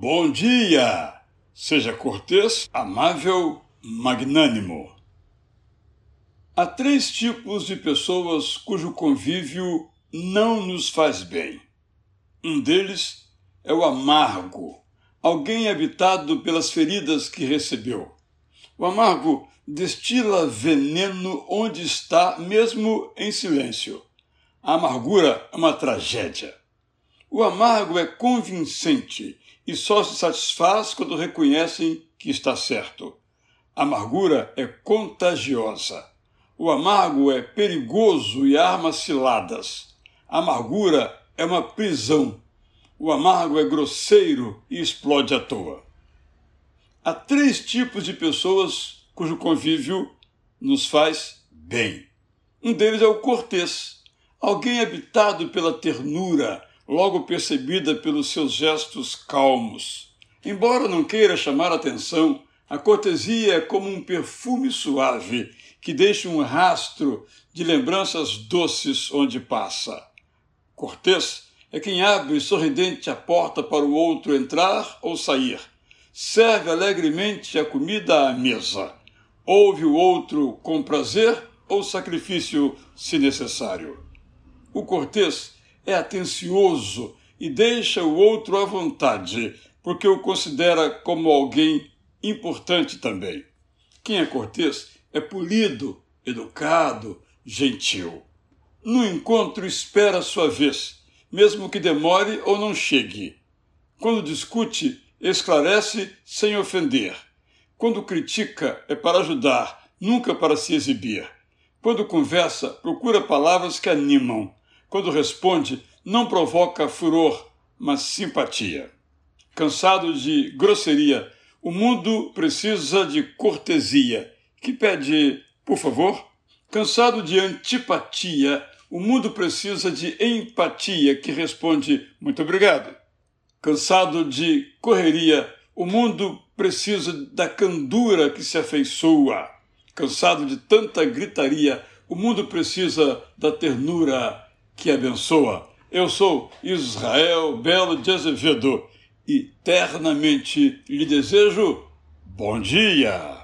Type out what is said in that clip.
Bom dia! Seja cortês, amável, magnânimo. Há três tipos de pessoas cujo convívio não nos faz bem. Um deles é o amargo, alguém habitado pelas feridas que recebeu. O amargo destila veneno onde está, mesmo em silêncio. A amargura é uma tragédia. O amargo é convincente e só se satisfaz quando reconhecem que está certo. A amargura é contagiosa. O amargo é perigoso e arma ciladas. A amargura é uma prisão. O amargo é grosseiro e explode à toa. Há três tipos de pessoas cujo convívio nos faz bem. Um deles é o cortês, alguém habitado pela ternura, logo percebida pelos seus gestos calmos. Embora não queira chamar atenção, a cortesia é como um perfume suave que deixa um rastro de lembranças doces onde passa. Cortês é quem abre sorridente a porta para o outro entrar ou sair. Serve alegremente a comida à mesa. Ouve o outro com prazer ou sacrifício, se necessário. O cortês é atencioso e deixa o outro à vontade, porque o considera como alguém importante também. Quem é cortês é polido, educado, gentil. No encontro espera sua vez, mesmo que demore ou não chegue. Quando discute, esclarece sem ofender. Quando critica, é para ajudar, nunca para se exibir. Quando conversa, procura palavras que animam. Quando responde, não provoca furor, mas simpatia. Cansado de grosseria, o mundo precisa de cortesia, que pede, por favor. Cansado de antipatia, o mundo precisa de empatia, que responde, muito obrigado. Cansado de correria, o mundo precisa da candura que se afeiçoa. Cansado de tanta gritaria, o mundo precisa da ternura que abençoa. Eu sou Israel Belo de Azevedo e eternamente lhe desejo bom dia.